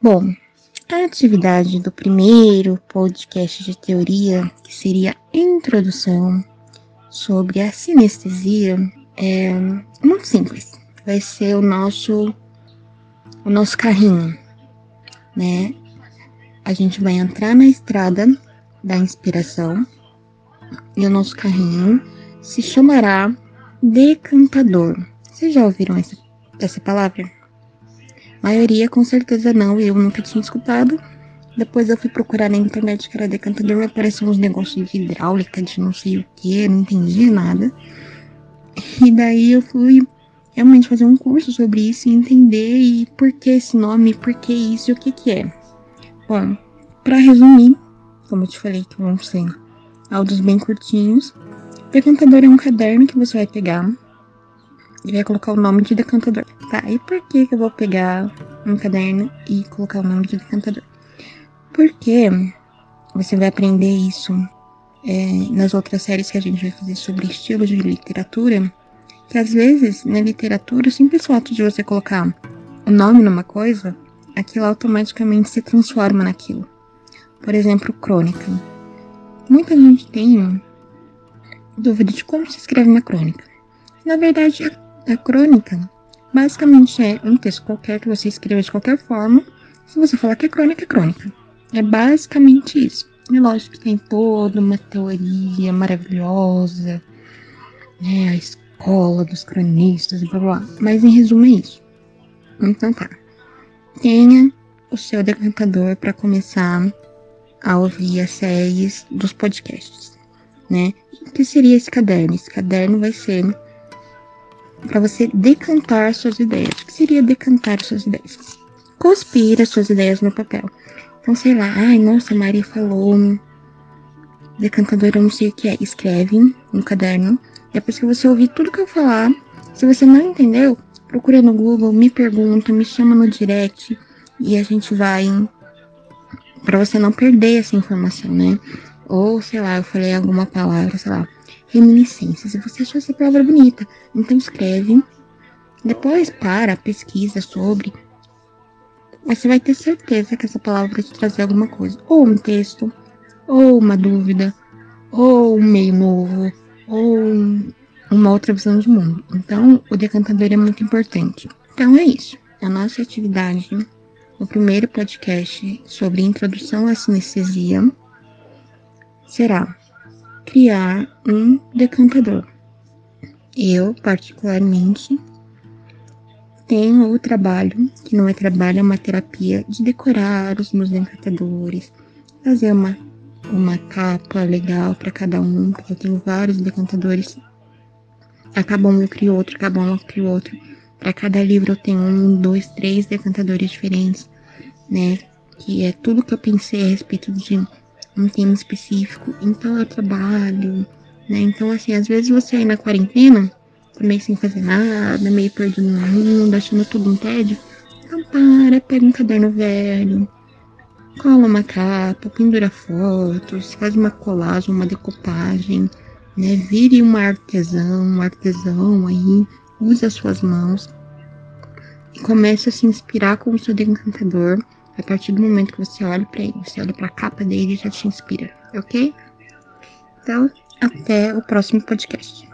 Bom, a atividade do primeiro podcast de teoria, que seria introdução sobre a sinestesia, é muito simples. Vai ser o nosso o nosso carrinho, né? A gente vai entrar na estrada da inspiração e o nosso carrinho se chamará decantador. Vocês já ouviram essa, essa palavra? Maioria com certeza não, eu nunca tinha escutado. Depois eu fui procurar na internet que era decantador, apareceu uns negócios de hidráulica, de não sei o que, não entendi nada. E daí eu fui realmente fazer um curso sobre isso e entender e por que esse nome, por que isso e o que que é. Bom, para resumir, como eu te falei que vão ser áudios bem curtinhos, decantador é um caderno que você vai pegar e vai colocar o nome de decantador. Tá, e por que que eu vou pegar um caderno e colocar o nome de decantador? Porque você vai aprender isso é, nas outras séries que a gente vai fazer sobre estilos de literatura, que às vezes na literatura o simples fato de você colocar o nome numa coisa, aquilo automaticamente se transforma naquilo. Por exemplo, crônica. Muita gente tem dúvida de como se escreve uma crônica. Na verdade, a crônica basicamente é um texto qualquer que você escreva de qualquer forma. Se você falar que é crônica, é crônica. É basicamente isso. E lógico que tem toda uma teoria maravilhosa, né? A escola dos cronistas e blá blá. Mas em resumo é isso. Então tá. Tenha o seu decantador para começar a ouvir as séries dos podcasts, né? O que seria esse caderno? Esse caderno vai ser para você decantar suas ideias. O que seria decantar suas ideias? Cuspir as suas ideias no papel. Então, sei lá, ai, nossa, a Mari falou decantador, eu não sei o que é. Escreve no caderno. Depois que você ouvir tudo que eu falar, se você não entendeu, procura no Google, me pergunta, me chama no direct e a gente vai para você não perder essa informação, né? Ou, sei lá, eu falei alguma palavra, sei lá, reminiscências, e você achou essa palavra bonita. Então escreve, depois para, pesquisa sobre. Você vai ter certeza que essa palavra vai te trazer alguma coisa. Ou um texto, ou uma dúvida, ou um meio novo, ou uma outra visão de mundo. Então, o decantador é muito importante. Então é isso. A nossa atividade no primeiro podcast sobre introdução à sinestesia será criar um decantador. Eu, particularmente, tenho o trabalho, que não é trabalho, é uma terapia, de decorar os meus decantadores, fazer uma, uma capa legal para cada um, porque eu tenho vários decantadores. Acaba um eu crio outro, acaba um eu crio outro. Para cada livro eu tenho um, dois, três decantadores diferentes, né? Que é tudo que eu pensei a respeito de um tema específico. Então eu trabalho, né? Então, assim, às vezes você aí na quarentena, meio sem fazer nada, meio perdido no mundo, achando tudo um tédio. Então para, pega um caderno velho, cola uma capa, pendura fotos, faz uma colagem, uma decopagem, né? Vire uma artesão, um artesão aí, use as suas mãos e comece a se inspirar com o seu decantador a partir do momento que você olha para ele, você olha para a capa dele, já te inspira, ok? Então, até o próximo podcast.